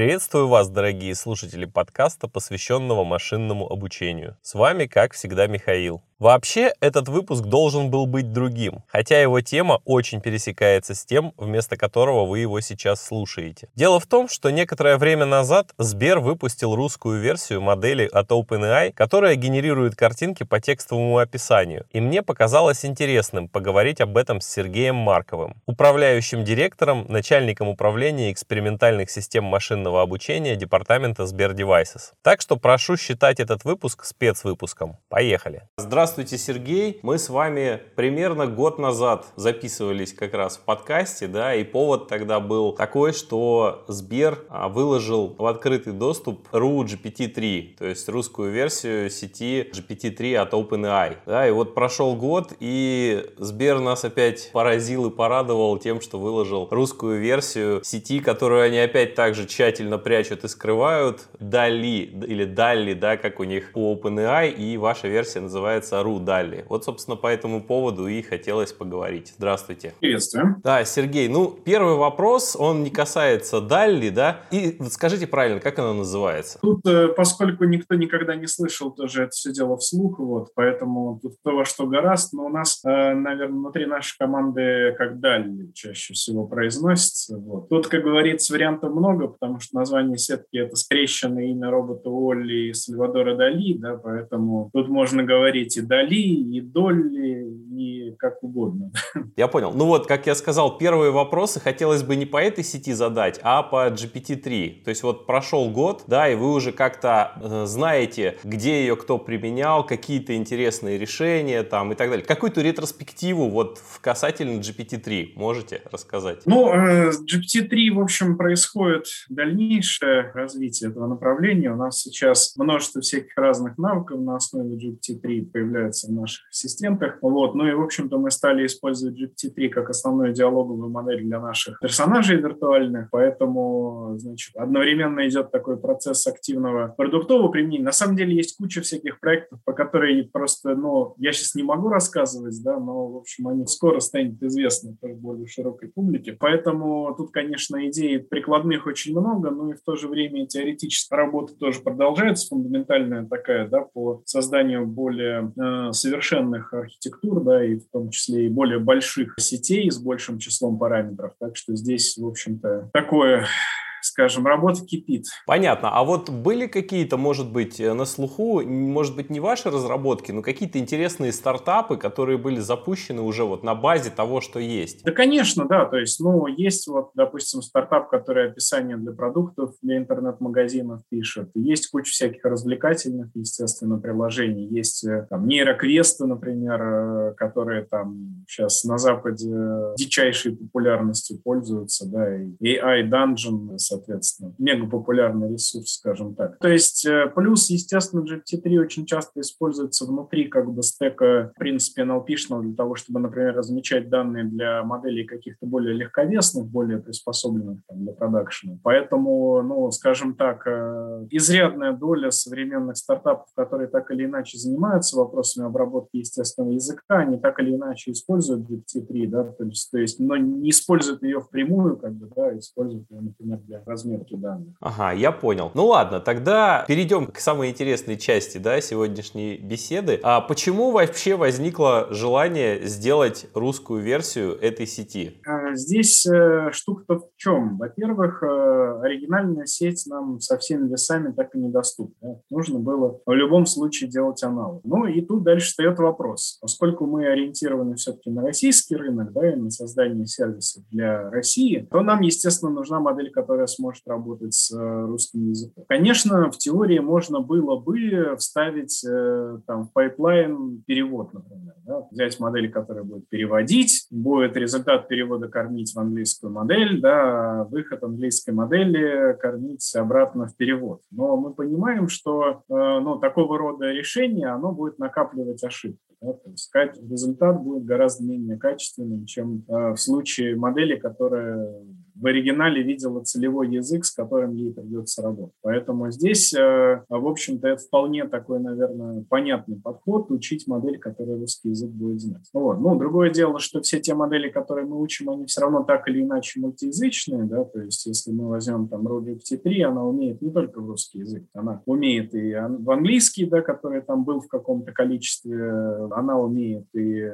Приветствую вас, дорогие слушатели подкаста, посвященного машинному обучению. С вами, как всегда, Михаил. Вообще, этот выпуск должен был быть другим, хотя его тема очень пересекается с тем, вместо которого вы его сейчас слушаете. Дело в том, что некоторое время назад Сбер выпустил русскую версию модели от OpenAI, которая генерирует картинки по текстовому описанию. И мне показалось интересным поговорить об этом с Сергеем Марковым, управляющим директором, начальником управления экспериментальных систем машинного обучения департамента Сбер Devices. Так что прошу считать этот выпуск спецвыпуском. Поехали! Здравствуйте! Здравствуйте, Сергей. Мы с вами примерно год назад записывались как раз в подкасте, да, и повод тогда был такой, что Сбер а, выложил в открытый доступ RU GPT-3, то есть русскую версию сети GPT-3 от OpenAI. Да, и вот прошел год, и Сбер нас опять поразил и порадовал тем, что выложил русскую версию сети, которую они опять также тщательно прячут и скрывают. Дали, или Дали, да, как у них по OpenAI, и ваша версия называется Ру Далли. Вот, собственно, по этому поводу и хотелось поговорить. Здравствуйте. Приветствую. Да, Сергей, ну, первый вопрос, он не касается Далли, да? И скажите правильно, как она называется? Тут, э, поскольку никто никогда не слышал тоже это все дело вслух, вот, поэтому тут то во что гораст, но у нас, э, наверное, внутри нашей команды как Далли чаще всего произносится. Вот. Тут, как говорится, вариантов много, потому что название сетки — это скрещенное имя робота Олли и Сальвадора Дали, да, поэтому тут можно говорить и Дали, и Долли, и как угодно. Я понял. Ну вот, как я сказал, первые вопросы хотелось бы не по этой сети задать, а по GPT-3. То есть вот прошел год, да, и вы уже как-то э, знаете, где ее кто применял, какие-то интересные решения там и так далее. Какую-то ретроспективу вот в касательно GPT-3 можете рассказать? Ну, э, GPT-3, в общем, происходит дальнейшее развитие этого направления. У нас сейчас множество всяких разных навыков на основе GPT-3 появляется появляется в наших ассистентах. Вот. Ну и, в общем-то, мы стали использовать GPT-3 как основную диалоговую модель для наших персонажей виртуальных, поэтому, значит, одновременно идет такой процесс активного продуктового применения. На самом деле есть куча всяких проектов, по которым просто, ну, я сейчас не могу рассказывать, да, но, в общем, они скоро станут известны тоже более широкой публике. Поэтому тут, конечно, идей прикладных очень много, но и в то же время теоретическая работа тоже продолжается, фундаментальная такая, да, по созданию более совершенных архитектур, да, и в том числе и более больших сетей с большим числом параметров. Так что здесь, в общем-то, такое скажем, работа кипит. Понятно. А вот были какие-то, может быть, э, на слуху, может быть, не ваши разработки, но какие-то интересные стартапы, которые были запущены уже вот на базе того, что есть? Да, конечно, да. То есть, ну, есть вот, допустим, стартап, который описание для продуктов, для интернет-магазинов пишет. Есть куча всяких развлекательных, естественно, приложений. Есть э, там нейроквесты, например, э, которые там сейчас на Западе дичайшей популярностью пользуются, да, и AI Dungeon, соответственно, мега популярный ресурс, скажем так. То есть э, плюс, естественно, GPT-3 очень часто используется внутри как бы стека, в принципе, nlp для того, чтобы, например, размечать данные для моделей каких-то более легковесных, более приспособленных там, для продакшена. Поэтому, ну, скажем так, э, изрядная доля современных стартапов, которые так или иначе занимаются вопросами обработки естественного языка, они так или иначе используют GPT-3, да, то есть, то есть, но не используют ее впрямую, как бы, да, используют ее, например, для разметки данных. Ага, я понял. Ну ладно, тогда перейдем к самой интересной части да, сегодняшней беседы. А почему вообще возникло желание сделать русскую версию этой сети? А, здесь э, штука-то в чем? Во-первых, э, оригинальная сеть нам со всеми весами так и недоступна. Нужно было в любом случае делать аналог. Ну и тут дальше встает вопрос. Поскольку мы ориентированы все-таки на российский рынок, да, и на создание сервисов для России, то нам, естественно, нужна модель, которая сможет работать с э, русским языком. Конечно, в теории можно было бы вставить там, в пайплайн перевод, например. Да? Взять модель, которая будет переводить, будет результат перевода кормить в английскую модель, да, выход английской модели кормить обратно в перевод. Но мы понимаем, что э, ну, такого рода решение, оно будет накапливать ошибки. Да? То есть результат будет гораздо менее качественным, чем в случае модели, которая в оригинале видела целевой язык, с которым ей придется работать. Поэтому здесь, э, в общем-то, это вполне такой, наверное, понятный подход, учить модель, которая русский язык будет знать. Вот. Ну, другое дело, что все те модели, которые мы учим, они все равно так или иначе мультиязычные, да, то есть если мы возьмем там ruGPT-3, она умеет не только в русский язык, она умеет и в английский, да, который там был в каком-то количестве, она умеет и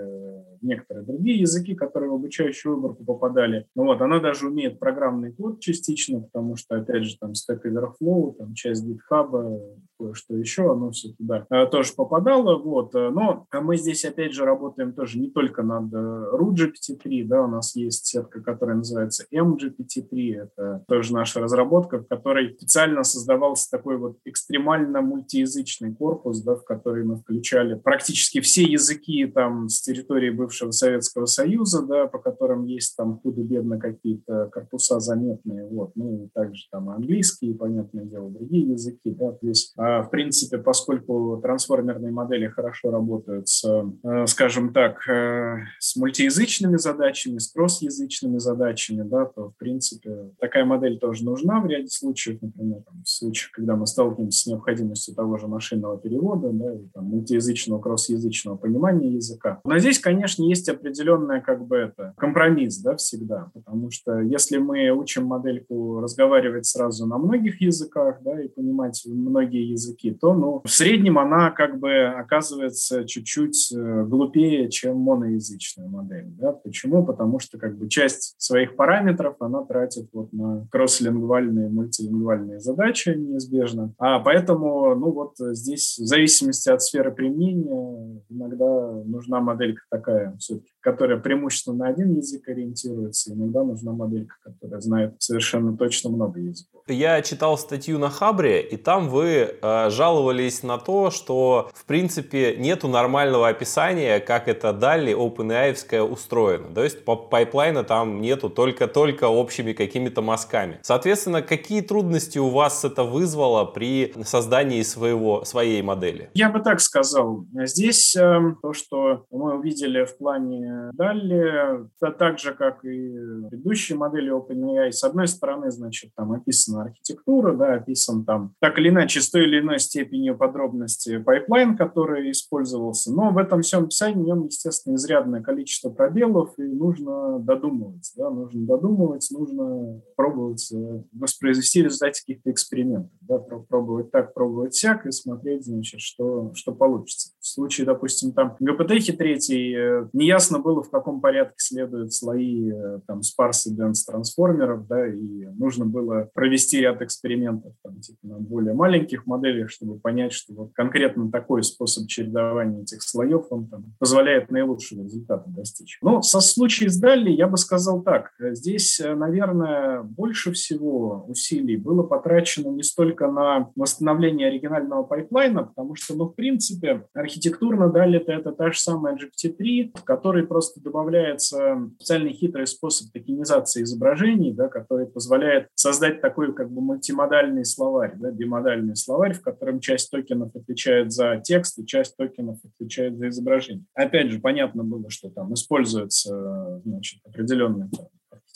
некоторые другие языки, которые в обучающую выборку попадали. Ну вот, она даже умеет программный код частично, потому что, опять же, там Stack Overflow, там часть GitHub, кое-что еще, оно все туда э, тоже попадало. Вот. Э, но мы здесь, опять же, работаем тоже не только над э, RootGPT-3, да, у нас есть сетка, которая называется MGPT-3, это тоже наша разработка, в которой специально создавался такой вот экстремально мультиязычный корпус, да, в который мы включали практически все языки там с территории бывшего Советского Союза, да, по которым есть там худо-бедно какие-то корпуса заметные, вот, ну и также там английский, понятное дело, другие языки, да, здесь а, а, в принципе, поскольку трансформерные модели хорошо работают с, э, скажем так, э, с мультиязычными задачами, с кроссязычными задачами, да, то, в принципе, такая модель тоже нужна в ряде случаев, например, там, в случаях, когда мы сталкиваемся с необходимостью того же машинного перевода, да, и там, мультиязычного, кроссязычного понимания языка. Но здесь, конечно, есть определенная как бы это компромисс, да, всегда, потому что если мы учим модельку разговаривать сразу на многих языках, да, и понимать многие языки, то ну, в среднем она как бы оказывается чуть-чуть э, глупее, чем моноязычная модель. Да? Почему? Потому что как бы часть своих параметров она тратит вот на кросслингвальные, мультилингвальные задачи неизбежно. А поэтому, ну вот здесь в зависимости от сферы применения иногда нужна моделька такая все-таки которая преимущественно на один язык ориентируется. Иногда нужна моделька, которая знает совершенно точно много языков. Я читал статью на Хабре, и там вы э, жаловались на то, что в принципе нету нормального описания, как это DALL-E OpenAI устроено. То есть пайплайна там нету только-только общими какими-то мазками. Соответственно, какие трудности у вас это вызвало при создании своего, своей модели? Я бы так сказал. Здесь э, то, что мы увидели в плане DALL-E, так же, как и предыдущие модели OpenAI, с одной стороны, значит, там описана архитектура, да, описан там так или иначе с той или иной степенью подробности пайплайн, который использовался, но в этом всем описании в нем, естественно, изрядное количество пробелов, и нужно додумывать, да, нужно додумывать, нужно пробовать э, воспроизвести результаты каких-то экспериментов, да, пробовать так, пробовать всяк и смотреть, значит, что, что получится. В случае, допустим, там GPT третий, э, неясно было, в каком порядке следуют слои э, там, sparse и dense трансформеров, да, и нужно было провести ряд экспериментов там, типа, на более маленьких моделях, чтобы понять, что вот конкретно такой способ чередования этих слоев, он там, позволяет наилучшие результаты достичь. Но со случаем с DALL-E я бы сказал так. Здесь, э, наверное, больше всего усилий было потрачено не столько на восстановление оригинального пайплайна, потому что, ну, в принципе, архитектурно DALL-E это, та же самая GPT-3, в которой просто добавляется специальный хитрый способ токенизации изображений, да, который позволяет создать такой как бы мультимодальный словарь, да, бимодальный словарь, в котором часть токенов отвечает за текст и часть токенов отвечает за изображение. Опять же, понятно было, что там используется значит, определенный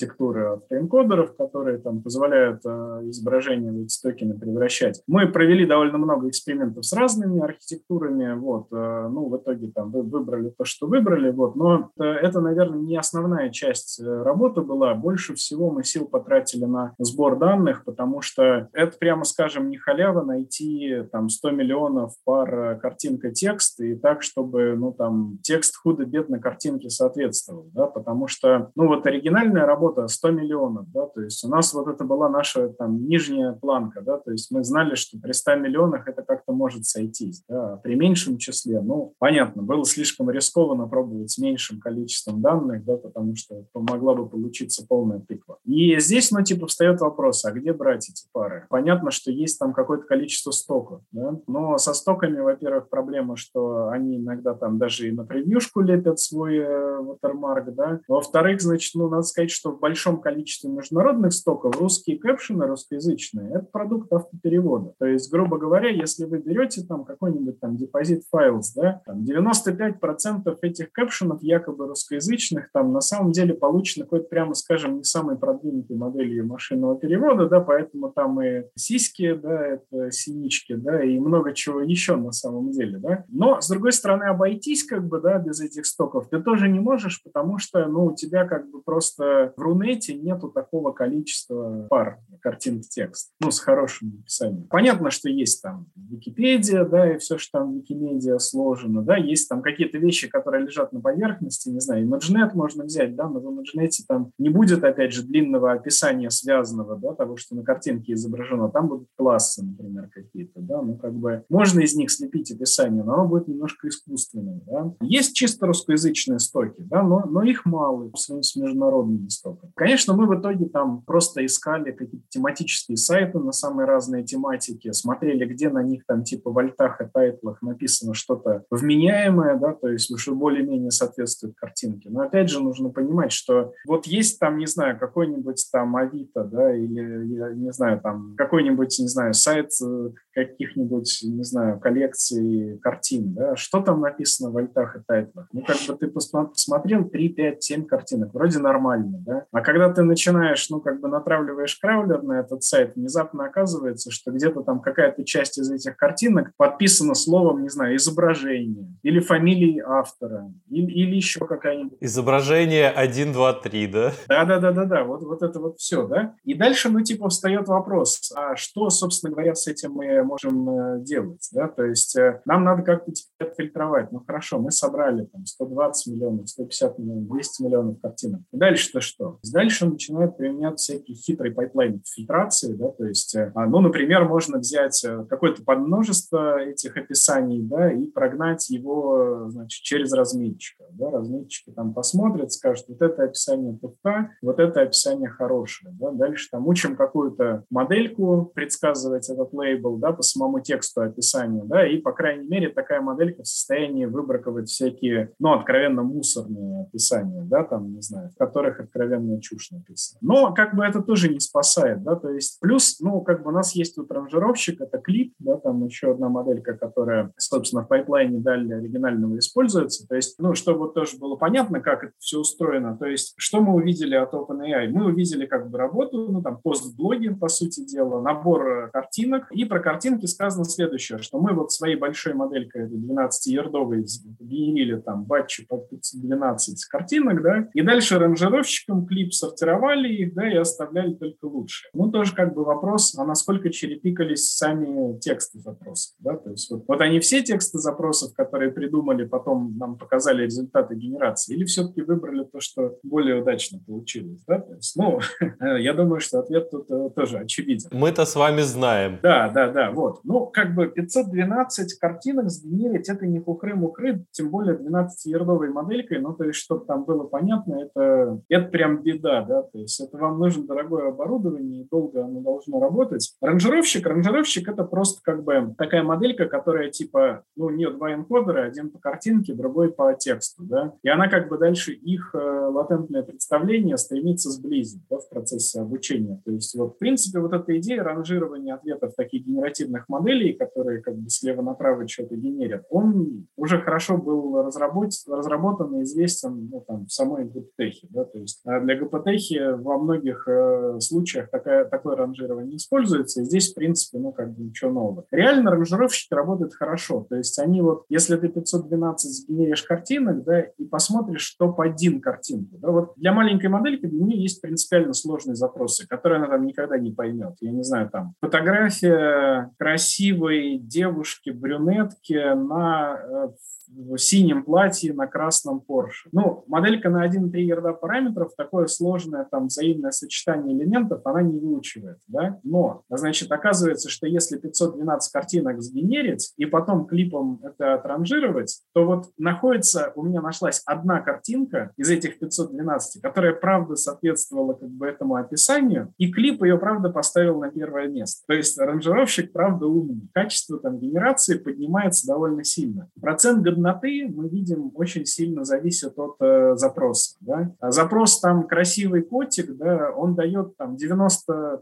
архитектуры от таймкодеров, которые там позволяют э, изображения в эти токены превращать. Мы провели довольно много экспериментов с разными архитектурами, вот, э, ну, в итоге там вы выбрали то, что выбрали, вот, но э, это, наверное, не основная часть работы была. Больше всего мы сил потратили на сбор данных, потому что это, прямо скажем, не халява найти там 100 миллионов пар картинка-текст и так, чтобы, ну, там, текст худо-бедно картинке соответствовал, да, потому что, ну, вот оригинальная работа работа 100 миллионов, да, то есть у нас вот это была наша там нижняя планка, да, то есть мы знали, что при 100 миллионах это как-то может сойтись, да, а при меньшем числе, ну, понятно, было слишком рискованно пробовать с меньшим количеством данных, да, потому что могла бы получиться полная тыква. И здесь, ну, типа, встает вопрос, а где брать эти пары? Понятно, что есть там какое-то количество стоков, да, но со стоками, во-первых, проблема, что они иногда там даже и на превьюшку лепят свой э, watermark, да, во-вторых, значит, ну, надо сказать, что большом количестве международных стоков русские кэпшены, русскоязычные, это продукт автоперевода. То есть, грубо говоря, если вы берете там какой-нибудь там депозит файлс, да, там 95% этих кэпшенов якобы русскоязычных там на самом деле получено какой-то, прямо скажем, не самой продвинутой моделью машинного перевода, да, поэтому там и сиськи, да, это синички, да, и много чего еще на самом деле, да. Но, с другой стороны, обойтись как бы, да, без этих стоков ты тоже не можешь, потому что, ну, у тебя как бы просто в Рунете нету такого количества пар картинок текст, ну, с хорошим описанием. Понятно, что есть там Википедия, да, и все, что там в Викимедиа сложено, да, есть там какие-то вещи, которые лежат на поверхности, не знаю, ImageNet можно взять, да, но в ImageNet там не будет, опять же, длинного описания связанного, да, того, что на картинке изображено, там будут классы, например, какие-то, да, ну, как бы можно из них слепить описание, но оно будет немножко искусственным, да. Есть чисто русскоязычные стоки, да, но, но их мало с, с международными стоками. Конечно, мы в итоге там просто искали какие-то тематические сайты на самые разные тематики, смотрели, где на них там типа в альтах и тайтлах написано что-то вменяемое, да, то есть что более-менее соответствует картинке. Но опять же нужно понимать, что вот есть там, не знаю, какой-нибудь там Авито, да, или, я не знаю, там какой-нибудь, не знаю, сайт э, каких-нибудь, не знаю, коллекций картин, да, что там написано в альтах и тайтлах? Ну, как бы ты посмотрел 3, 5, 7 картинок, вроде нормально, да, а когда ты начинаешь, ну, как бы натравливаешь краулер на этот сайт, внезапно оказывается, что где-то там какая-то часть из этих картинок подписана словом, не знаю, изображение или фамилией автора, или, или еще какая-нибудь. Изображение 1, 2, 3, да? Да-да-да-да-да, вот, вот это вот все, да. И дальше, ну, типа, встает вопрос, а что, собственно говоря, с этим мы можем э, делать, да, то есть э, нам надо как-то теперь фильтровать. Ну, хорошо, мы собрали там 120 миллионов, 150 миллионов, 200 миллионов картинок. Дальше-то что? Дальше начинают применять всякие хитрые пайплайны фильтрации, да, то есть, э, а, ну, например, можно взять какое-то подмножество этих описаний, да, и прогнать его, значит, через разметчика, да, разметчики там посмотрят, скажут, вот это описание туфта, вот это описание хорошее, да, дальше там учим какую-то модельку предсказывать этот лейбл, да, по самому тексту описания, да, и, по крайней мере, такая моделька в состоянии выбраковать всякие, ну, откровенно мусорные описания, да, там, не знаю, в которых откровенно чушь написана. Но, как бы, это тоже не спасает, да, то есть, плюс, ну, как бы у нас есть тут ранжировщик, это клип, да, там еще одна моделька, которая, собственно, в пайплайне далее оригинального используется, то есть, ну, чтобы тоже было понятно, как это все устроено, то есть, что мы увидели от OpenAI? Мы увидели, как бы, работу, ну, там, пост-блогинг, по сути дела, набор э, картинок, и про картинки сказано следующее, что мы вот своей большой моделькой 12-ярдовой генерили там батчи по 512 картинок, да, и дальше ранжировщиком клип сортировали их, да, и оставляли только лучшие. Ну, тоже как бы вопрос, а насколько черепикались сами тексты запросов, да, то есть вот, вот они все тексты запросов, которые придумали, потом нам показали результаты генерации, или все-таки выбрали то, что более удачно получилось, да, то есть, ну, я думаю, что ответ тут э, тоже очевиден. Мы-то с вами знаем. Да, да, да, вот. Ну, как бы 512 картинок сгенерить, это не хухры-мухры, тем более 12-ярдовой моделькой, ну, то есть, чтобы там было понятно, это, это прям беда, да, то есть, это вам нужно дорогое оборудование, и долго оно должно работать. Ранжировщик, ранжировщик это просто как бы такая моделька, которая типа, ну, у нее два энкодера, один по картинке, другой по тексту, да, и она как бы дальше их э, латентное представление стремится сблизить, да, в процессе обучения. То есть, вот, в принципе, вот эта идея ранжирования ответов таких генеративных моделей, которые как бы слева направо что-то генерят, он уже хорошо был разработан, разработан и известен ну, там, в самой ГПТехе. Да? То есть а для ГПТехи во многих э, случаях такая, такое ранжирование используется, и здесь, в принципе, ну, как бы ничего нового. Реально ранжировщики работают хорошо, то есть они вот, если ты 512 сгенеришь картинок, да, и посмотришь топ-1 картинку, да, вот для маленькой модельки для нее есть принципиально сложные запросы, которые она там никогда не поймет. Я не знаю, там, фотография красивой девушки-брюнетки на э, в синем платье на красном Порше. Ну, моделька на 1,3 ярда параметров, такое сложное там взаимное сочетание элементов, она не выучивает, да? Но, значит, оказывается, что если 512 картинок сгенерить и потом клипом это отранжировать, то вот находится, у меня нашлась одна картинка из этих 512, которая, правда, соответствовала как бы этому описанию, и клип ее, правда, поставил на первое место. То есть ранжировщик, правда, умный. Качество там генерации поднимается довольно сильно. Процент годноты, мы видим, очень сильно зависит от э, запроса. Да? А запрос там красивый котик, да, он дает там 90%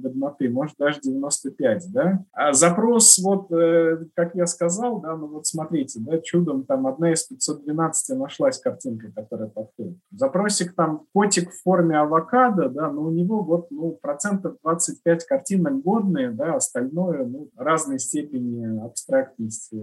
годноты, может даже 95%. Да? А запрос, вот, э, как я сказал, да, ну вот смотрите, да, чудом там одна из 512 нашлась картинка, которая подходит. Запросик там котик в форме авокадо, да, но у него вот ну, процентов 25 картинок годные, да, остальное ну, разной степени абстрактности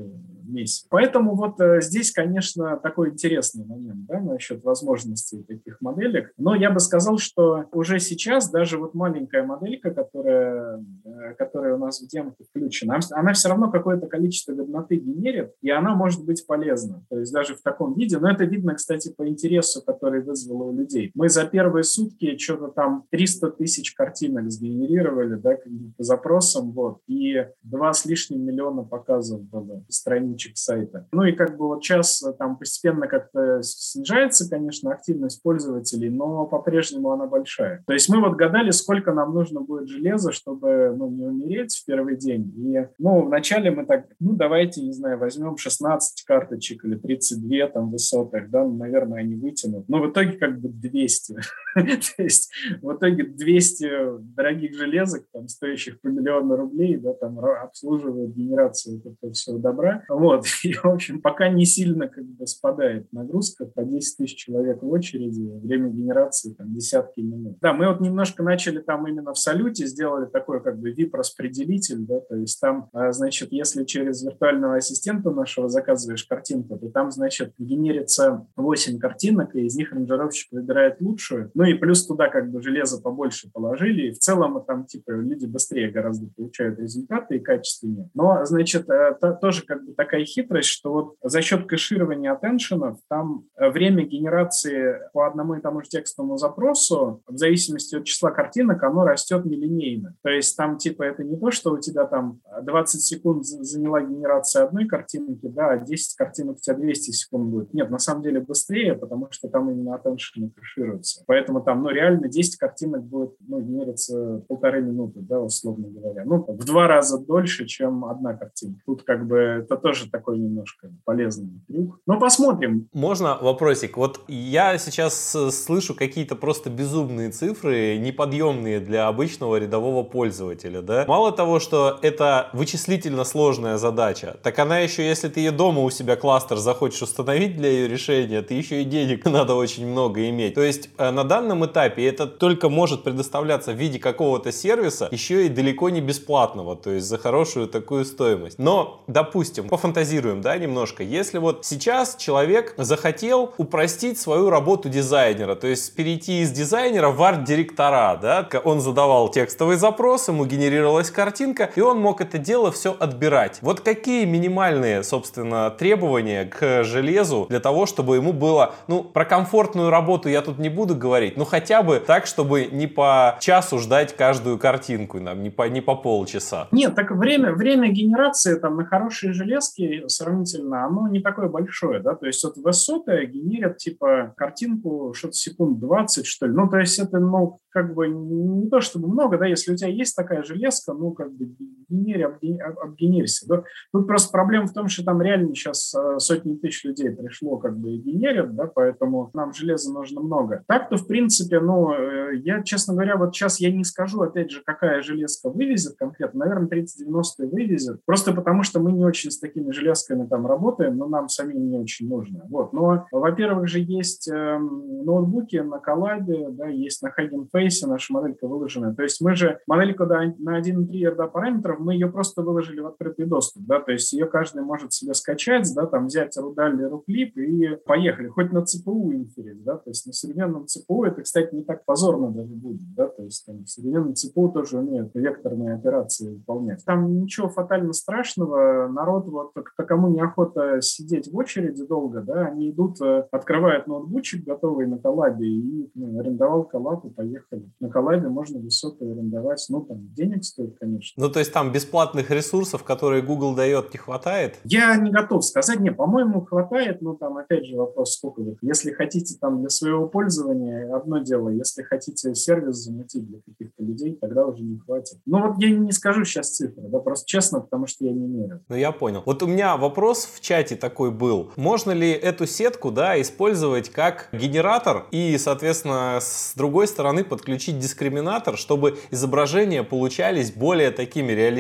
месяц. Поэтому вот э, здесь, конечно, такой интересный момент да, насчет возможностей таких моделек. Но я бы сказал, что уже сейчас даже вот маленькая моделька, которая, э, которая у нас в демке включена, она все равно какое-то количество годноты генерит, и она может быть полезна. То есть даже в таком виде. Но это видно, кстати, по интересу, который вызвало у людей. Мы за первые сутки что-то там 300 тысяч картинок сгенерировали, да, по запросам, вот, и два с лишним миллиона показов было страничек сайта. Ну и как бы вот сейчас э, там постепенно как-то снижается, конечно, активность пользователей, но по-прежнему она большая. То есть мы вот гадали, сколько нам нужно будет железа, чтобы ну, не умереть в первый день. И, ну, вначале мы так, ну, давайте, не знаю, возьмем 16 карточек или 32 там высотах, да, ну, наверное, они вытянут. Но в итоге как бы 200. То есть в итоге 200 дорогих железок, там, стоящих по миллиону рублей, да, там обслуживают генерацию этого всего добра. Вот. И, в общем, пока не сильно как бы спадает нагрузка, по 10 тысяч человек в очереди, время генерации там десятки минут. Да, мы вот немножко начали там именно в салюте, сделали такой как бы VIP-распределитель, да, то есть там, а, значит, если через виртуального ассистента нашего заказываешь картинку, то там, значит, генерится 8 картинок, и из них ранжировщик выбирает лучшую. Ну и плюс туда как бы железо побольше положили, и в целом там типа люди быстрее гораздо получают результаты и качественнее. Но, значит, это тоже как бы такая хитрость, что вот за счет кэширования атtentionов там э, время генерации по одному и тому же текстовому запросу в зависимости от числа картинок оно растет нелинейно. То есть там типа это не то, что у тебя там 20 секунд заняла генерация одной картинки, да, а 10 картинок у тебя 200 секунд будет. Нет, на самом деле быстрее, потому что там именно attention кэшируется. Поэтому там, ну, реально 10 картинок будет, ну, генериться полторы минуты, да, условно говоря. Ну, в два раза дольше, чем одна картинка. Тут как бы это тоже такой немножко полезный трюк. Ну, посмотрим. Можно вопросик? Вот я сейчас э, слышу какие-то просто безумные цифры, неподъемные для обычного рядового пользователя, да? Мало того, что это вычислительно сложная задача, так она еще, если ты ее дома у себя кластер захочешь установить для ее решения, ты еще и денег надо очень много иметь. То есть э, на данном этапе это только может предоставляться в виде какого-то сервиса, еще и далеко не бесплатного, то есть за хорошую такую стоимость. Но, допустим, пофантазируем, да, немножко, если вот сейчас человек захотел упростить свою работу дизайнера, то есть перейти из дизайнера в арт-директора, да, он задавал текстовый запрос, ему генерировалась картинка, и он мог это дело все отбирать. Вот какие минимальные, собственно, требования к железу для того, чтобы ему было, ну, про комфортную работу я тут не буду говорить, но хотя бы так, чтобы не по часу ждать каждую картинку, нам, не по, не по полчаса. Нет, так время, время генерации там на хорошие железки сравнительно, оно не такое большое, да, то есть вот высоты генерят типа картинку что-то секунд 20, что ли, ну, то есть это, ну, как бы не то чтобы много, да, если у тебя есть такая железка, ну, как бы генери, обгенерься, да. Тут просто проблема в том, что там реально сейчас э, сотни тысяч людей пришло как бы и генерят, да, поэтому нам железа нужно много. Так-то, в принципе, ну, э, я, честно говоря, вот сейчас я не скажу, опять же, какая железка вывезет конкретно, наверное, 3090 вывезет, просто потому что мы не очень с такими железками там работаем, но нам самим не очень нужно. Вот, но, во-первых же, есть э, ноутбуки на коллабе, да, есть на Hugging Face наша моделька выложена. То есть мы же модельку да, на 1.3 RDA параметров, мы ее просто выложили в открытый доступ, да, то есть ее каждый может себе скачать, да, там взять рудаль или руклип и поехали, хоть на ЦПУ инферить, да, то есть на современном ЦПУ это, кстати, не так позорно даже будет, да, то есть там, современный ЦПУ тоже умеют векторные операции выполнять. Там ничего фатально страшного, народ вот кому неохота сидеть в очереди долго, да, они идут, э, открывают ноутбучик готовый на коллабе и ну, арендовал коллаб поехали. На коллабе можно высоты арендовать, ну, там, денег стоит, конечно. Ну, то есть там там бесплатных ресурсов, которые Google дает, не хватает? Я не готов сказать. Не, по-моему, хватает, но там опять же вопрос, сколько вы. Если хотите там для своего пользования, одно дело. Если хотите сервис замутить для каких-то людей, тогда уже не хватит. Ну вот я не скажу сейчас цифры, да, просто честно, потому что я не мерю. Ну я понял. Вот у меня вопрос в чате такой был. Можно ли эту сетку, да, использовать как генератор и, соответственно, с другой стороны подключить дискриминатор, чтобы изображения получались более такими реалистичными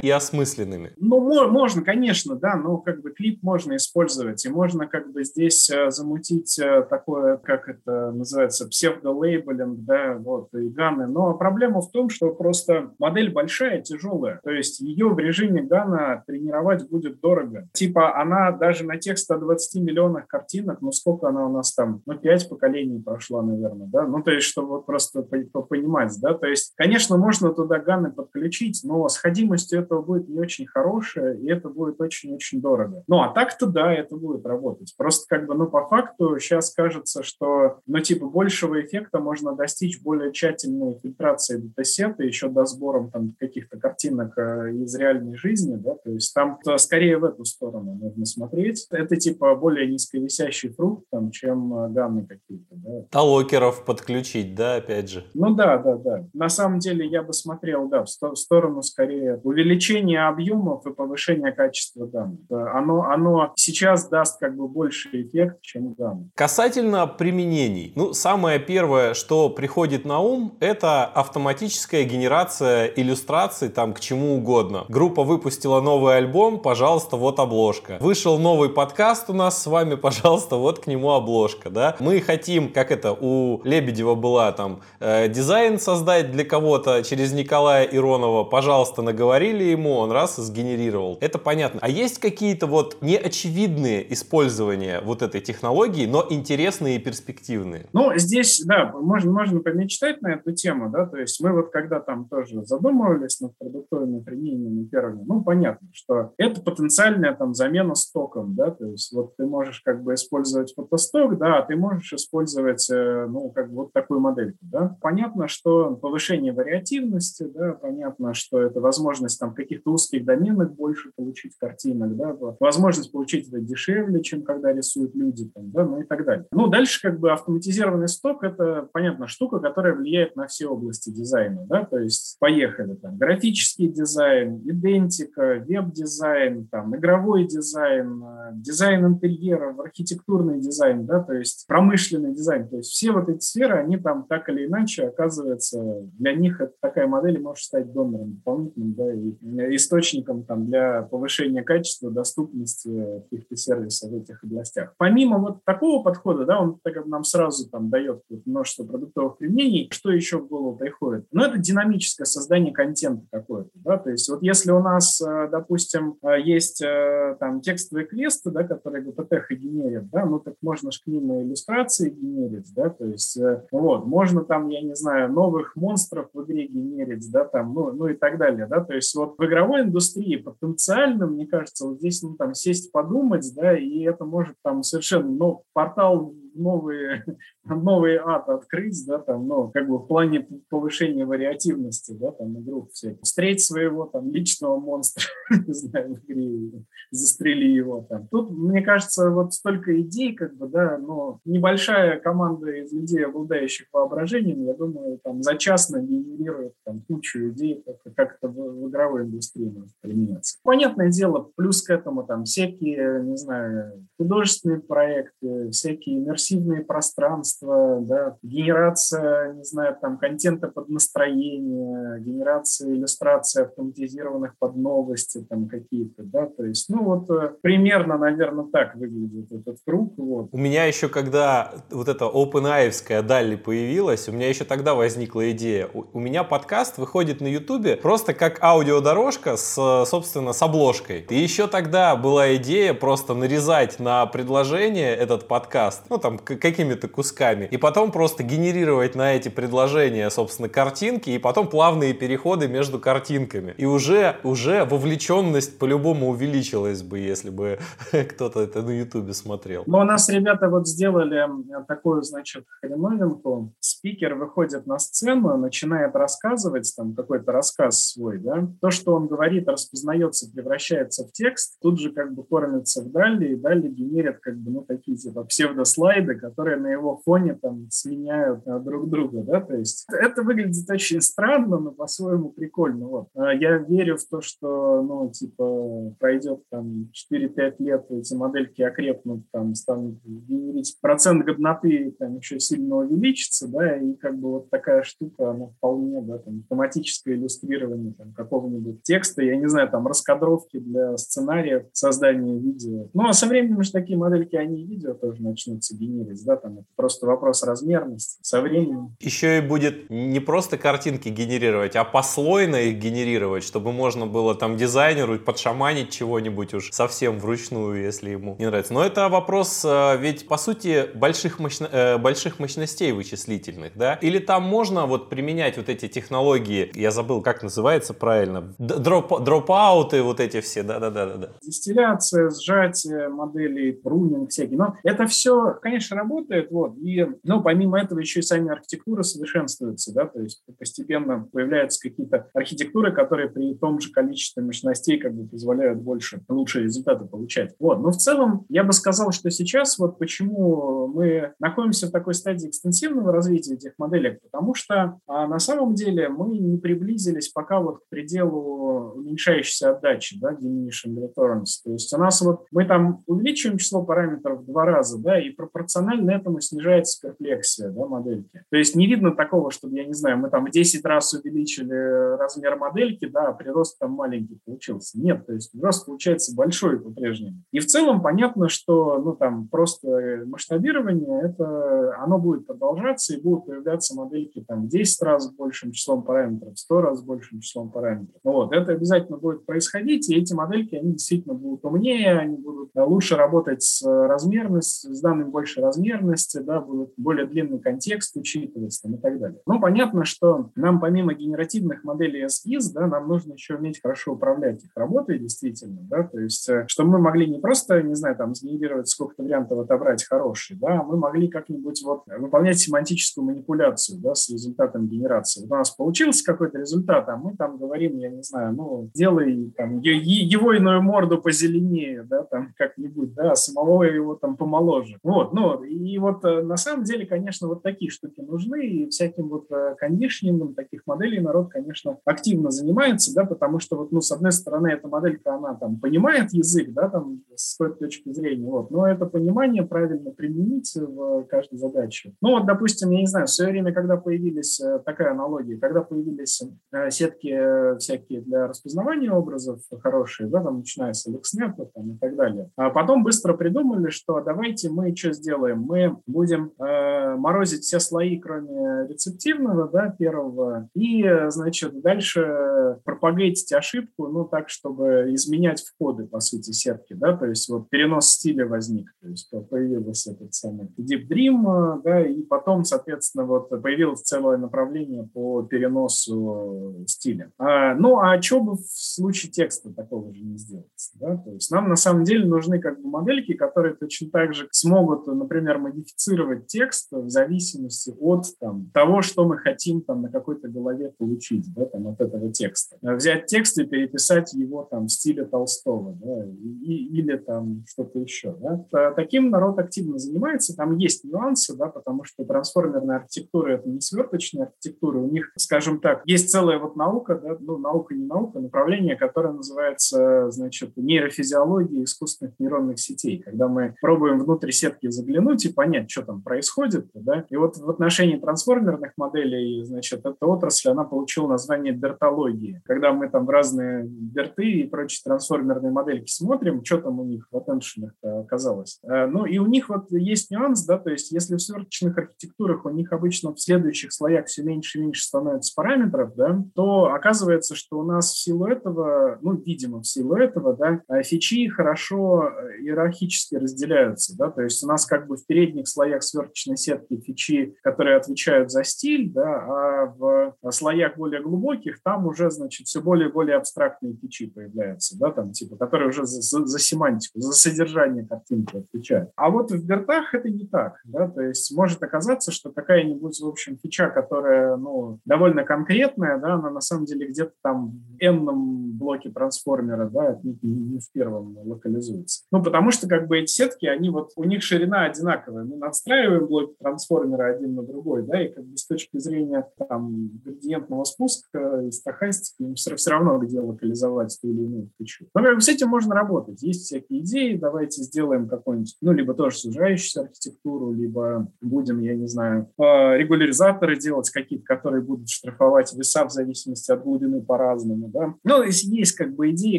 и осмысленными? Ну, можно, конечно, да, но как бы клип можно использовать, и можно как бы здесь э, замутить э, такое, как это называется, псевдолейбелинг, да, вот, и ганы. Но проблема в том, что просто модель большая, тяжелая, то есть ее в режиме гана тренировать будет дорого. Типа она даже на тех 120 миллионах картинок, ну сколько она у нас там, ну 5 поколений прошла, наверное, да, ну то есть, чтобы просто понимать, да, то есть, конечно, можно туда ганы подключить, но сходимость этого будет не очень хорошая, и это будет очень-очень дорого. Ну, а так-то, да, это будет работать. Просто как бы, ну, по факту сейчас кажется, что, ну, типа, большего эффекта можно достичь более тщательной фильтрацией датасета, еще до сбором там каких-то картинок э, из реальной жизни, да, то есть там то скорее в эту сторону нужно смотреть. Это, типа, более низковисящий фрукт, там, чем э, данные какие-то, да. Талокеров подключить, да, опять же? Ну, да, да, да. На самом деле я бы смотрел, да, в сторону скорее увеличения объемов и повышения качества данных. Оно, оно сейчас даст как бы больший эффект, чем данные. Касательно применений. Ну, самое первое, что приходит на ум, это автоматическая генерация иллюстраций там к чему угодно. Группа выпустила новый альбом, пожалуйста, вот обложка. Вышел новый подкаст у нас с вами, пожалуйста, вот к нему обложка, да. Мы хотим, как это у Лебедева была там, э, дизайн создать для кого-то через Николая Иронова, пожалуйста, наговорили ему, он раз сгенерировал. Это понятно. А есть какие-то вот неочевидные использования вот этой технологии, но интересные и перспективные? Ну, здесь, да, можно, можно помечтать на эту тему, да, то есть мы вот когда там тоже задумывались над продуктовыми применениями первыми, ну, понятно, что это потенциальная там замена стоком, да, то есть вот ты можешь как бы использовать фотосток, да, а ты можешь использовать, э, ну, как бы вот такую модельку, да. Понятно, что повышение вариативности, да, понятно, что это возможность там каких-то узких доменах больше получить картинок, да, возможность получить это дешевле, чем когда рисуют люди, там, да, ну и так далее. Ну, дальше как бы автоматизированный сток – это, понятно, штука, которая влияет на все области дизайна, да, то есть поехали там графический дизайн, айдентика, веб-дизайн, там, игровой дизайн, э, дизайн интерьеров, архитектурный дизайн, да, то есть промышленный дизайн, то есть все вот эти сферы, они там так или иначе, оказывается, для них это такая модель может стать донором дополнительным, да, источником там для повышения качества, доступности каких-то сервисов в этих областях. Помимо вот такого подхода, да, он так, нам сразу там дает множество продуктовых применений, что еще в голову приходит? Ну, это динамическое создание контента какое-то, да, то есть вот если у нас, э, допустим, э, есть э, там текстовые квесты, да, которые GPT генерит, да, ну, так можно же к ним и иллюстрации генерить, да, то есть вот, можно там, я не знаю, новых монстров в игре генерить, да, там, ну, ну и так далее, да, то есть вот в игровой индустрии потенциально, мне кажется, вот здесь, ну, там, сесть подумать, да, и это может там совершенно, ну, портал новые, новый ад открыть, да, там, ну, как бы в плане повышения вариативности, да, там, игру всяких. Встреть своего там личного монстра, не знаю, в игре, застрели его там. Тут, мне кажется, вот столько идей, как бы, да, но небольшая команда из людей, обладающих воображением, я думаю, там, за час генерирует там кучу идей, как, как это в, в игровой индустрии может применяться. Понятное дело, плюс к этому там всякие, не знаю, художественные проекты, всякие иммерсивные пространства, да, генерация, не знаю, там, контента под настроение, генерация иллюстраций автоматизированных под новости там какие-то, да, то есть, ну, вот э, примерно, наверное, так выглядит этот круг, вот. У меня еще, когда вот эта OpenAI-вская Далли появилась, у меня еще тогда возникла идея. У меня подкаст выходит на Ютубе просто как аудиодорожка с, собственно, с обложкой. И еще тогда была идея просто нарезать на предложение этот подкаст, ну, там, там какими-то кусками, и потом просто генерировать на эти предложения, собственно, картинки, и потом плавные переходы между картинками. И уже, уже вовлеченность по-любому увеличилась бы, если бы кто-то это на Ютубе смотрел. Но у нас ребята вот сделали такую, значит, хреновинку. Спикер выходит на сцену, начинает рассказывать, там какой-то рассказ свой, да. То, что он говорит, распознается, превращается в текст, тут же как бы кормится в Дали, и Дали генерит как бы, ну, такие типа псевдослайды, которые на его фоне там сменяют а, друг друга, да, то есть это выглядит очень странно, но по-своему прикольно, вот. А я верю в то, что, ну, типа, пройдет там 4-5 лет, эти модельки окрепнут, там, станут генерить процент годноты там еще сильно увеличится, да, и как бы вот такая штука, она вполне, да, там, автоматическое иллюстрирование там, какого-нибудь текста, я не знаю, там, раскадровки для сценариев, создания видео. Ну, а со временем же такие модельки, они и видео тоже начнутся генерить, да, там, это просто вопрос размерности со временем. Еще и будет не просто картинки генерировать, а послойно их генерировать, чтобы можно было там дизайнеру подшаманить чего-нибудь уж совсем вручную, если ему не нравится. Но это вопрос, э, ведь по сути больших, мощно, э, больших мощностей вычислительных, да? Или там можно вот применять вот эти технологии, я забыл, как называется правильно, дроп, дропауты вот эти все, да-да-да. Дистилляция, сжатие моделей, прунинг всякий. Но это все, конечно, работает, вот, и, ну, помимо этого еще и сами архитектуры совершенствуются, да, то есть постепенно появляются какие-то архитектуры, которые при том же количестве мощностей как бы позволяют больше, лучшие результаты получать. Вот, но в целом я бы сказал, что сейчас вот почему мы находимся в такой стадии экстенсивного развития этих моделей, потому что а, на самом деле мы не приблизились пока вот к пределу уменьшающейся отдачи, да, diminishing returns. То есть у нас вот мы там увеличиваем число параметров в два раза, да, и пропорционально этому снижается перплексия, да, модельки. То есть не видно такого, чтобы, я не знаю, мы там в 10 раз увеличили размер модельки, да, а прирост там маленький получился. Нет, то есть прирост получается большой по-прежнему. И в целом понятно, что, ну, там просто масштабирование, это, оно будет продолжаться, и будут появляться модельки там в 10 раз большим числом параметров, в 100 раз большим числом параметров. Вот, это обязательно будет происходить, и эти модельки, они действительно будут умнее, они будут лучше работать с размерностью, с данными больше размерности, да, будут более длинный контекст учитываться там, и так далее. Ну, понятно, что нам помимо генеративных моделей SGIS, да, нам нужно еще уметь хорошо управлять их работой действительно, да, то есть, э, чтобы мы могли не просто, не знаю, там, сгенерировать сколько-то вариантов, отобрать хороший, да, а мы могли как-нибудь вот выполнять семантическую манипуляцию, да, с результатом генерации. Вот у нас получился какой-то результат, а мы там говорим, я не знаю, ну, делай там его иную морду позеленее, да, там как-нибудь, да, а самого его там помоложе. Вот, ну, и вот э, на самом деле, конечно, вот такие штуки нужны, и всяким вот э, кондишнингом таких моделей народ, конечно, активно занимается, да, потому что вот, ну, с одной стороны, эта моделька, она там понимает язык, да, там, с той точки зрения, вот, но это понимание правильно применить в каждой задаче. Ну, вот, допустим, я не знаю, в свое время, когда появились, э, такая аналогия, когда появились сетки всякие для распознавания образов хорошие, да, там, начиная с AlexNet там, и так далее. А потом быстро придумали, что давайте мы что сделаем? Мы будем э, морозить все слои, кроме рецептивного, да, первого, и, значит, дальше пропагейтить ошибку, ну, так, чтобы изменять входы, по сути, сетки, да, то есть вот перенос стиля возник, то есть появился этот самый Deep Dream, да, и потом, соответственно, вот появилось целое направление по переносу стиля. А, ну, а что бы в случае текста такого же не сделать? Да? То есть нам на самом деле нужны как бы модельки, которые точно так же смогут, например, модифицировать текст в зависимости от там, того, что мы хотим там, на какой-то голове получить да, там, от этого текста. Взять текст и переписать его там, в стиле Толстого да, и, или там что-то еще. Да. Таким народ активно занимается. Там есть нюансы, да, потому что трансформерная архитектура – это не сверточная архитектура. У них, скажем так, есть целая вот наука, да, ну, наука не наука, направление, которое называется, значит, нейрофизиологии искусственных нейронных сетей, когда мы пробуем внутрь сетки заглянуть и понять, что там происходит. Да? И вот в отношении трансформерных моделей, значит, эта отрасль, она получила название бертологии. Когда мы там в разные берты и прочие трансформерные модельки смотрим, что там у них в attention оказалось. Э, ну и у них вот есть нюанс, да, то есть если в сверточных архитектурах у них обычно в следующих слоях все меньше и меньше становится параметров, да, то оказывается, что у нас в силу этого, ну, видимо, в силу этого, да, а фичи хорошо э, иерархически разделяются, да, то есть у нас как как бы в передних слоях сверхчной сетки фичи, которые отвечают за стиль, да, а в слоях более глубоких там уже, значит, все более и более абстрактные фичи появляются, да, там, типа, которые уже за, за, за семантику, за содержание картинки отвечают. А вот в бертах это не так, да, то есть может оказаться, что какая-нибудь, в общем, фича, которая, ну, довольно конкретная, да, она на самом деле где-то там в n блоке трансформера, да, не, не в первом локализуется. Ну, потому что, как бы, эти сетки, они вот, у них ширина одинаковая. Мы надстраиваем блоки трансформера один на другой, да, и как бы с точки зрения, там, градиентного спуска и стахастики, им все, равно где локализовать ту или иную фичу. Но как бы с этим можно работать. Есть всякие идеи, давайте сделаем какой-нибудь, ну, либо тоже сужающуюся архитектуру, либо будем, я не знаю, э, регуляризаторы делать какие-то, которые будут штрафовать веса в зависимости от глубины по-разному, да. Ну, есть, как бы идеи,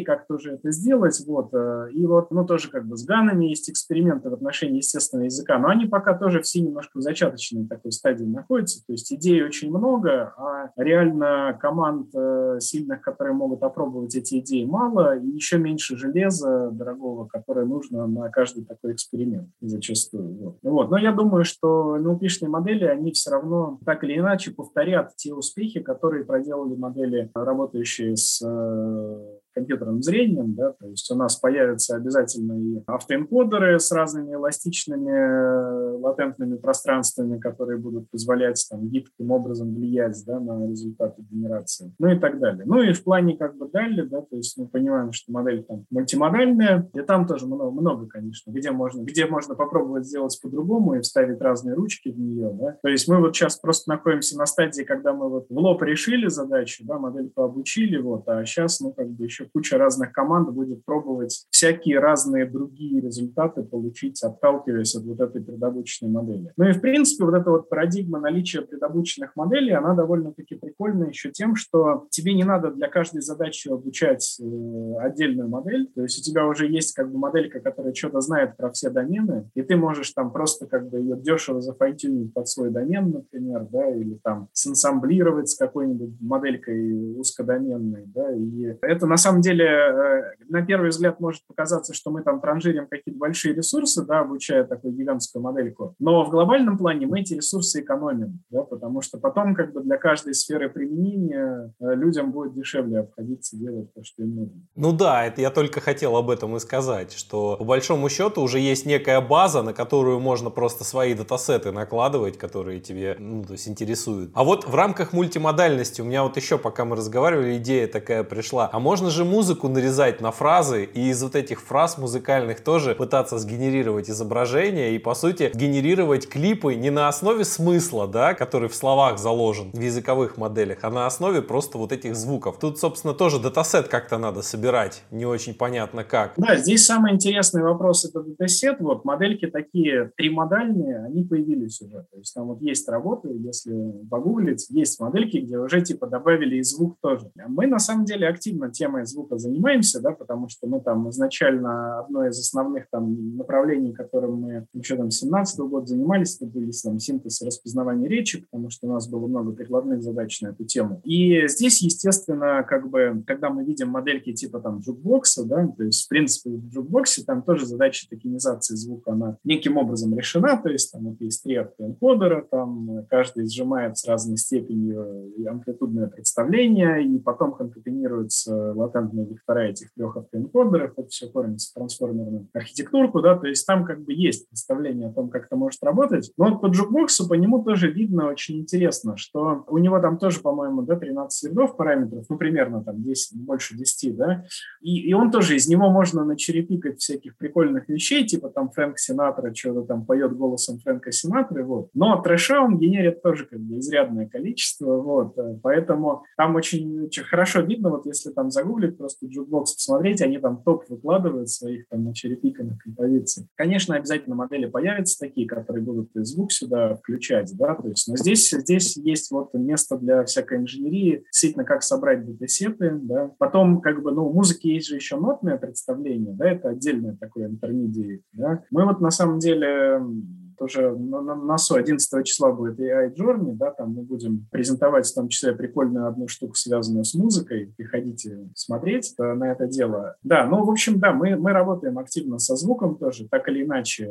как тоже это сделать, вот. Э, и вот, ну, тоже как бы с ганами есть эксперименты в отношении естественного языка, но они пока тоже все немножко в зачаточной такой стадии находятся, то есть идей очень много, а реально команд э, сильных, которые могут опробовать эти идеи, мало, и еще меньше железа дорогого, которое нужно на каждый такой эксперимент зачастую. Вот. Вот. Но я думаю, что NLP-шные модели, они все равно так или иначе повторят те успехи, которые проделали модели, работающие с э, компьютерным зрением, да, то есть у нас появятся обязательно и автоэнкодеры с разными эластичными э, латентными пространствами, которые будут позволять там гибким образом влиять да, на результаты генерации, ну и так далее. Ну и в плане как бы далее, да, то есть мы понимаем, что модель там мультимодальная, и там тоже много, много конечно, где можно, где можно попробовать сделать по-другому и вставить разные ручки в нее, да. То есть мы вот сейчас просто находимся на стадии, когда мы вот в лоб решили задачу, да, модельку обучили, вот, а сейчас, ну, как бы еще еще куча разных команд будет пробовать всякие разные другие результаты получить, отталкиваясь от вот этой предобученной модели. Ну и, в принципе, вот эта вот парадигма наличия предобученных моделей, она довольно-таки прикольная еще тем, что тебе не надо для каждой задачи обучать э, отдельную модель, то есть у тебя уже есть как бы моделька, которая что-то знает про все домены, и ты можешь там просто как бы ее дешево зафайтюнить под свой домен, например, да, или там сансамблировать с какой-нибудь моделькой узкодоменной, да, и это на самом самом деле, э, на первый взгляд может показаться, что мы там транжирим какие-то большие ресурсы, да, обучая такую гигантскую модельку, но в глобальном плане мы эти ресурсы экономим, да, потому что потом как бы для каждой сферы применения э, людям будет дешевле обходиться делать то, что им нужно. Ну да, это я только хотел об этом и сказать, что по большому счету уже есть некая база, на которую можно просто свои датасеты накладывать, которые тебе, ну, то есть интересуют. А вот в рамках мультимодальности у меня вот еще, пока мы разговаривали, идея такая пришла. А можно же музыку нарезать на фразы и из вот этих фраз музыкальных тоже пытаться сгенерировать изображение и, по сути, генерировать клипы не на основе смысла, да, который в словах заложен в языковых моделях, а на основе просто вот этих звуков. Тут, собственно, тоже датасет как-то надо собирать, не очень понятно как. Да, здесь самый интересный вопрос это датасет. Вот модельки такие тримодальные, они появились уже. То есть там вот есть работы, если погуглить, есть модельки, где уже типа добавили и звук тоже. А мы на самом деле активно темой звука занимаемся, да, потому что мы там изначально одно из основных там направлений, которым мы еще там 17 -го года занимались, это были там синтез и распознавание речи, потому что у нас было много прикладных задач на эту тему. И здесь, естественно, как бы, когда мы видим модельки типа там Jukebox а, да, то есть, в принципе, в Jukebox е там тоже задача токенизации звука, она неким образом решена, то есть там вот есть три автоэнкодера, там каждый сжимает с разной степенью амплитудное представление, и потом конкатенируется локальные вектора этих трех автоэнкодеров, это все кормится трансформерную архитектурку, да, то есть там как бы есть представление о том, как это может работать. Но вот по Jukebox у по нему тоже видно очень интересно, что у него там тоже, по-моему, да, 13 рядов параметров, ну, примерно там 10, больше 10, да, и, и он тоже, из него можно начеррипикать всяких прикольных вещей, типа там Фрэнк Синатра что-то там поет голосом Фрэнка Синатры, вот. Но трэша он генерит тоже как бы изрядное количество, вот, поэтому там очень, очень хорошо видно, вот если там загуглить, загуглить, просто Jukebox посмотреть, они там топ выкладывают своих там начеррипиканных композиций. Конечно, обязательно модели появятся такие, которые будут и звук сюда включать, да, то есть, но здесь, здесь есть вот место для всякой инженерии, действительно, как собрать датасеты, да. Потом, как бы, ну, у музыки есть же еще нотное представление, да, это отдельное такое интермедиат, да. Мы вот на самом деле уже на, носу 11 числа будет AI Journey, да, там мы будем презентовать в том числе прикольную одну штуку, связанную с музыкой. Приходите смотреть на это дело. Да, ну, в общем, да, мы, мы работаем активно со звуком тоже, так или иначе,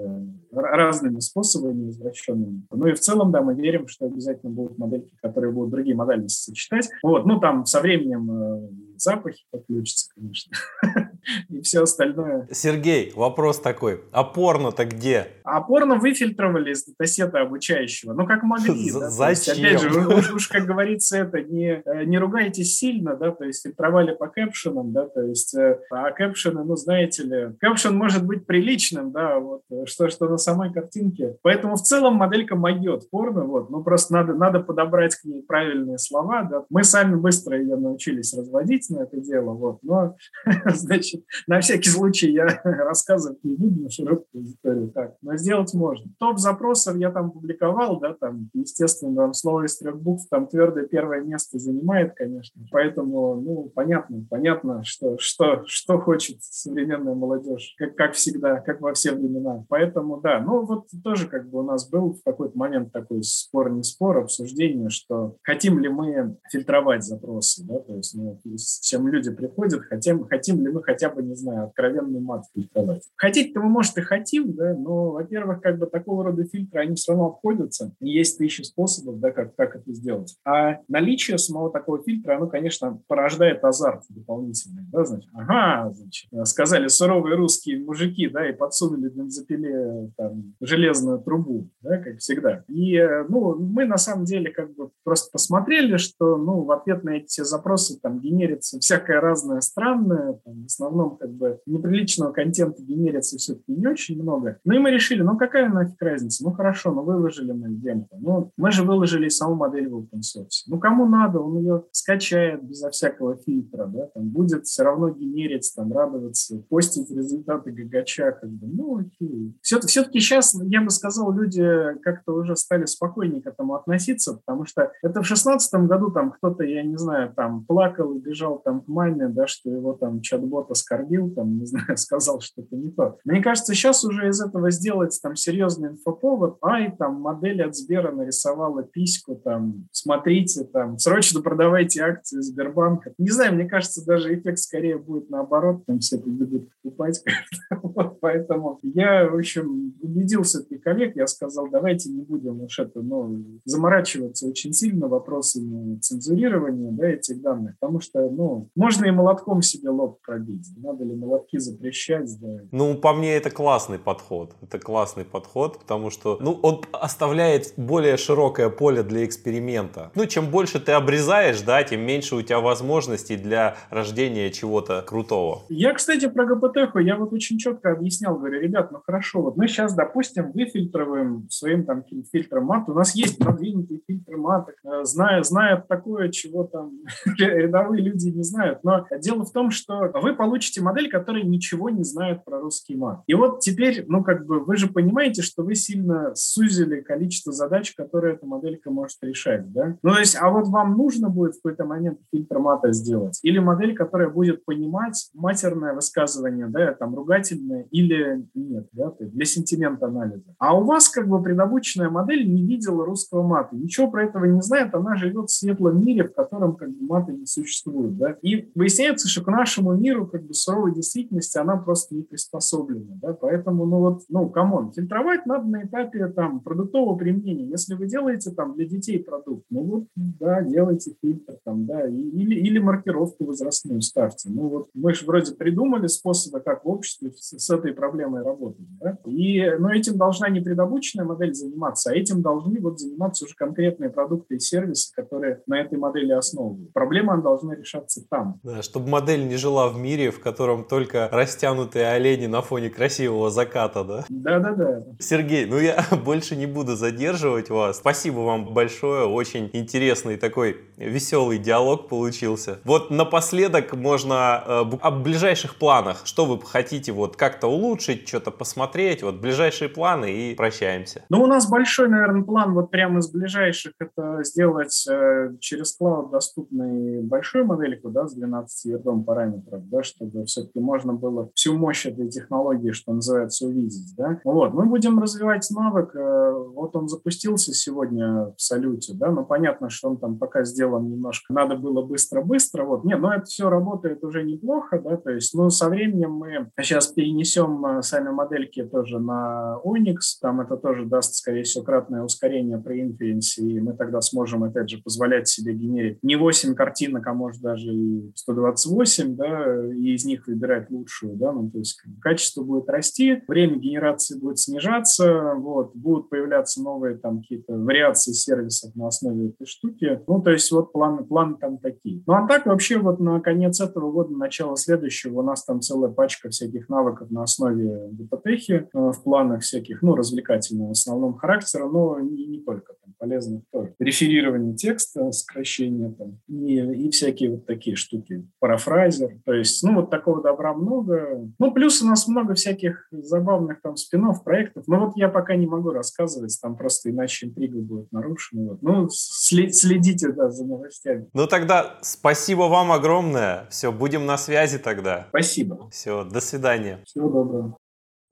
разными способами извращенными. Ну и в целом, да, мы верим, что обязательно будут модельки, которые будут другие модальности сочетать. Вот, ну, там со временем э, запахи подключатся, конечно, и все остальное. Сергей, вопрос такой, а порно-то где? А порно выфильтровали из датасета обучающего, ну как могли. Да? Зачем? Есть, опять же, уж, уж, как говорится, это не, э, не ругайтесь сильно, да, то есть фильтровали по кэпшенам, да, то есть, э, а кэпшены, ну знаете ли, кэпшен может быть приличным, да, вот, э, что, что на самой картинке. Поэтому в целом моделька могет порно, вот, ну просто надо, надо подобрать к ней правильные слова, да. Мы сами быстро ее научились разводить, на это дело. Вот. Но, значит, на всякий случай я рассказывать не буду на широкую историю. Так, но сделать можно. Топ запросов я там публиковал, да, там, естественно, там слово из трех букв там твердое первое место занимает, конечно. Поэтому, ну, понятно, понятно, что, что, что хочет современная молодежь, как, как всегда, как во все времена. Поэтому, да, ну, вот тоже как бы у нас был в какой-то момент такой спор, не спор, обсуждение, что хотим ли мы фильтровать запросы, да, то есть, ну, чем люди приходят, хотим, хотим ли мы хотя бы, не знаю, откровенный мат фильтровать. Хотеть-то мы, может, и хотим, да, но, во-первых, как бы такого рода фильтры, они все равно обходятся. Есть тысячи способов, да, как, как это сделать. А наличие самого такого фильтра, оно, конечно, порождает азарт дополнительный, да, значит, ага, значит, сказали суровые русские мужики, да, и подсунули бензопиле там железную трубу, да, как всегда. И, ну, мы на самом деле как бы просто посмотрели, что, ну, в ответ на эти все запросы там генерится всякое разное странное, там, в основном как бы неприличного контента генерится все-таки не очень много. Ну и мы решили, ну какая нафиг разница, ну хорошо, ну выложили мы демку, ну мы же выложили саму модель в open source. Ну кому надо, он ее скачает безо всякого фильтра, да, там будет все равно генерить, там радоваться, постить результаты гагача, как бы, ну окей. Все, все-таки сейчас, я бы сказал, люди как-то уже стали спокойнее к этому относиться, потому что это в шестнадцатом году там кто-то, я не знаю, там плакал и бежал там к маме, да, что его там чат-бот оскорбил, там, не знаю, сказал что-то не то. Мне кажется, сейчас уже из этого сделать там серьезный инфоповод, ай, там модель от Сбера нарисовала письку, там, смотрите, там, срочно продавайте акции Сбербанка. Не знаю, мне кажется, даже эффект скорее будет наоборот, там все будут покупать. вот, поэтому я, в общем, убедил все-таки коллег, я сказал, давайте не будем уж это, ну, заморачиваться очень сильно вопросами цензурирования, да, этих данных, потому что, ну, можно и молотком себе лоб пробить. Надо ли молотки запрещать? Да. Ну, по мне, это классный подход. Это классный подход, потому что ну, он оставляет более широкое поле для эксперимента. Ну, чем больше ты обрезаешь, да, тем меньше у тебя возможностей для рождения чего-то крутого. Я, кстати, про ГПТ, я вот очень четко объяснял, говорю, ребят, ну хорошо, вот мы сейчас, допустим, выфильтруем своим там фильтром мат, у нас есть продвинутый фильтр маток, э, зная, зная такое, чего там рядовые люди не знают. Но дело в том, что вы получите модель, которая ничего не знает про русский мат. И вот теперь, ну, как бы, вы же понимаете, что вы сильно сузили количество задач, которые эта моделька может решать, да? Ну, то есть, а вот вам нужно будет в какой-то момент фильтр мата сделать? Или модель, которая будет понимать матерное высказывание, да, там, ругательное или нет, да, для сентимента анализа. А у вас, как бы, предобученная модель не видела русского мата, ничего про этого не знает, она живет в светлом мире, в котором, как бы, мата не существует, да? И выясняется, что к нашему миру, как бы, суровой действительности она просто не приспособлена, да, поэтому, ну вот, ну, come on, фильтровать надо на этапе, там, продуктового применения. Если вы делаете, там, для детей продукт, ну вот, да, делайте фильтр, там, да, или, или маркировку возрастную ставьте. Ну вот, мы же вроде придумали способы, как в обществе с, с этой проблемой работать, да, и, но этим должна не предобученная модель заниматься, а этим должны вот заниматься уже конкретные продукты и сервисы, которые на этой модели основаны. Проблема должна решаться там. Да, чтобы модель не жила в мире, в котором только растянутые олени на фоне красивого заката, да? Да-да-да. Сергей, ну я больше не буду задерживать вас. Спасибо вам большое, очень интересный такой веселый диалог получился. Вот напоследок можно э, о ближайших планах. Что вы хотите вот как-то улучшить, что-то посмотреть, вот ближайшие планы и прощаемся. Ну, у нас большой, наверное, план вот прямо из ближайших, это сделать э, через клауд доступный большую модельку, да, с 12 ярдом параметров, да, что чтобы все-таки можно было всю мощь этой технологии, что называется, увидеть. Да? Вот. Мы будем развивать навык. Э, вот он запустился сегодня в салюте, да, но понятно, что он там пока сделан немножко, надо было быстро-быстро. Вот. Нет, но это все работает уже неплохо, да, то есть, ну, со временем мы сейчас перенесем э, сами модельки тоже на Unix, там это тоже даст, скорее всего, кратное ускорение при инференсе, и мы тогда сможем, опять же, позволять себе генерить не 8 картинок, а может даже и 128, да, и из них выбирать лучшую, да, ну, то есть качество будет расти, время генерации будет снижаться, вот, будут появляться новые там какие-то вариации сервисов на основе этой штуки, ну, то есть вот планы, планы там такие. Ну, а так вообще вот на конец этого года, начало следующего у нас там целая пачка всяких навыков на основе ГПТХ э, в планах всяких, ну, развлекательного в основном характера, но не, не только полезных тоже. Реферирование текста, сокращение там, и, и всякие вот такие штуки. Парафрайзер. То есть, ну, вот такого добра много. Ну, плюс у нас много всяких забавных там спинов проектов. Но вот я пока не могу рассказывать, там просто иначе интрига будет нарушена. Вот. Ну, следите, да, за новостями. Ну, тогда спасибо вам огромное. Все, будем на связи тогда. Спасибо. Все, до свидания. Всего доброго.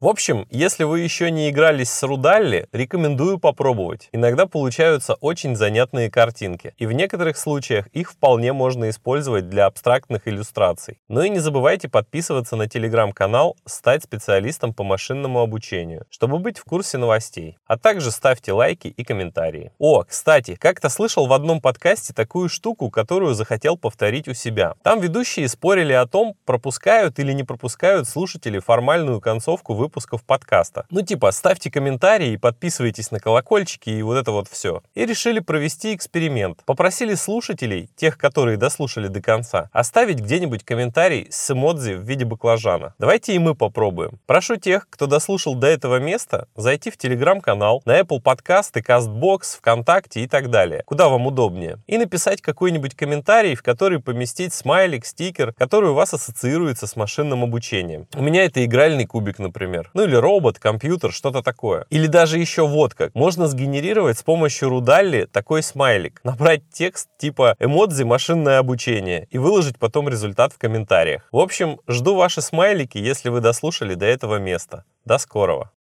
В общем, если вы еще не игрались с Рудалли, рекомендую попробовать. Иногда получаются очень занятные картинки, и в некоторых случаях их вполне можно использовать для абстрактных иллюстраций. Ну и не забывайте подписываться на телеграм-канал «Стать специалистом по машинному обучению», чтобы быть в курсе новостей. А также ставьте лайки и комментарии. О, кстати, как-то слышал в одном подкасте такую штуку, которую захотел повторить у себя. Там ведущие спорили о том, пропускают или не пропускают слушатели формальную концовку выпуска выпусков подкаста. Ну типа, ставьте комментарии подписывайтесь на колокольчики и вот это вот все. И решили провести эксперимент. Попросили слушателей, тех, которые дослушали до конца, оставить где-нибудь комментарий с эмодзи в виде баклажана. Давайте и мы попробуем. Прошу тех, кто дослушал до этого места, зайти в телеграм-канал, на Apple подкасты, CastBox, ВКонтакте и так далее, куда вам удобнее, и написать какой-нибудь комментарий, в который поместить смайлик, стикер, который у вас ассоциируется с машинным обучением. У меня это игральный кубик, например например. Ну или робот, компьютер, что-то такое. Или даже еще вот как. Можно сгенерировать с помощью Рудалли такой смайлик. Набрать текст типа эмодзи машинное обучение и выложить потом результат в комментариях. В общем, жду ваши смайлики, если вы дослушали до этого места. До скорого!